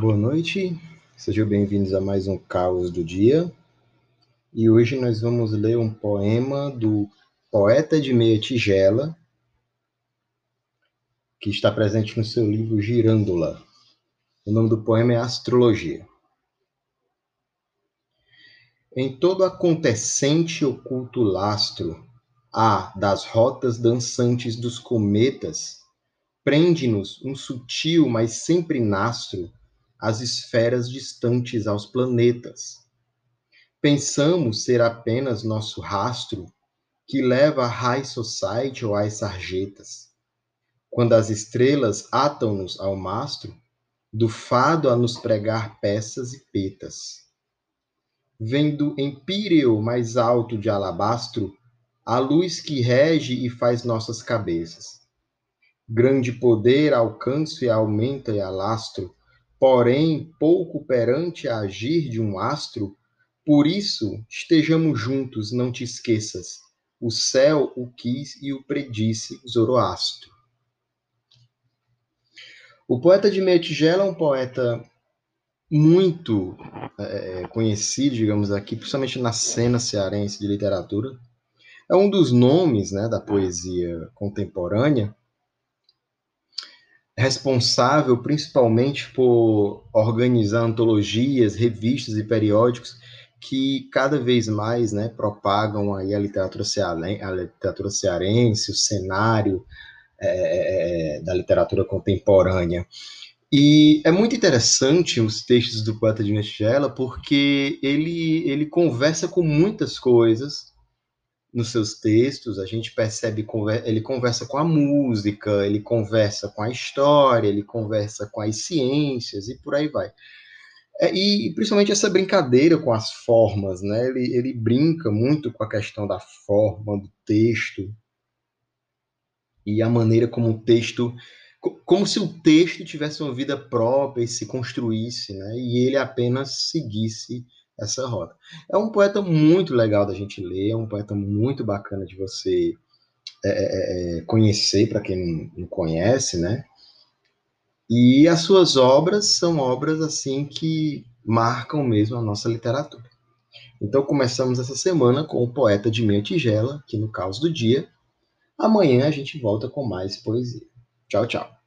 Boa noite, sejam bem-vindos a mais um Caos do Dia. E hoje nós vamos ler um poema do poeta de meia tigela, que está presente no seu livro Girândola. O nome do poema é Astrologia. Em todo acontecente oculto lastro, há das rotas dançantes dos cometas, prende-nos um sutil, mas sempre nastro, as esferas distantes aos planetas. Pensamos ser apenas nosso rastro que leva a High Society ou às sarjetas. Quando as estrelas atam-nos ao mastro, do fado a nos pregar peças e petas. Vendo empíreo mais alto de alabastro, a luz que rege e faz nossas cabeças. Grande poder alcanço e aumenta e alastro, porém pouco perante a agir de um astro, por isso estejamos juntos, não te esqueças. O céu o quis e o predisse Zoroastro. O poeta de Metigela é um poeta muito é, conhecido, digamos aqui, principalmente na cena cearense de literatura. É um dos nomes né, da poesia contemporânea responsável principalmente por organizar antologias, revistas e periódicos que cada vez mais né, propagam aí a literatura, cearense, a literatura cearense, o cenário é, é, da literatura contemporânea. E é muito interessante os textos do poeta de Mestigela porque ele, ele conversa com muitas coisas nos seus textos, a gente percebe, ele conversa com a música, ele conversa com a história, ele conversa com as ciências e por aí vai. É, e principalmente essa brincadeira com as formas, né? Ele, ele brinca muito com a questão da forma, do texto, e a maneira como o texto. Como se o texto tivesse uma vida própria e se construísse, né? E ele apenas seguisse essa rota. É um poeta muito legal da gente ler, é um poeta muito bacana de você é, é, é conhecer, para quem não, conhece, né? E as suas obras são obras assim que marcam mesmo a nossa literatura. Então começamos essa semana com o poeta de meia tigela, aqui no Caos do Dia. Amanhã a gente volta com mais poesia. Tchau, tchau.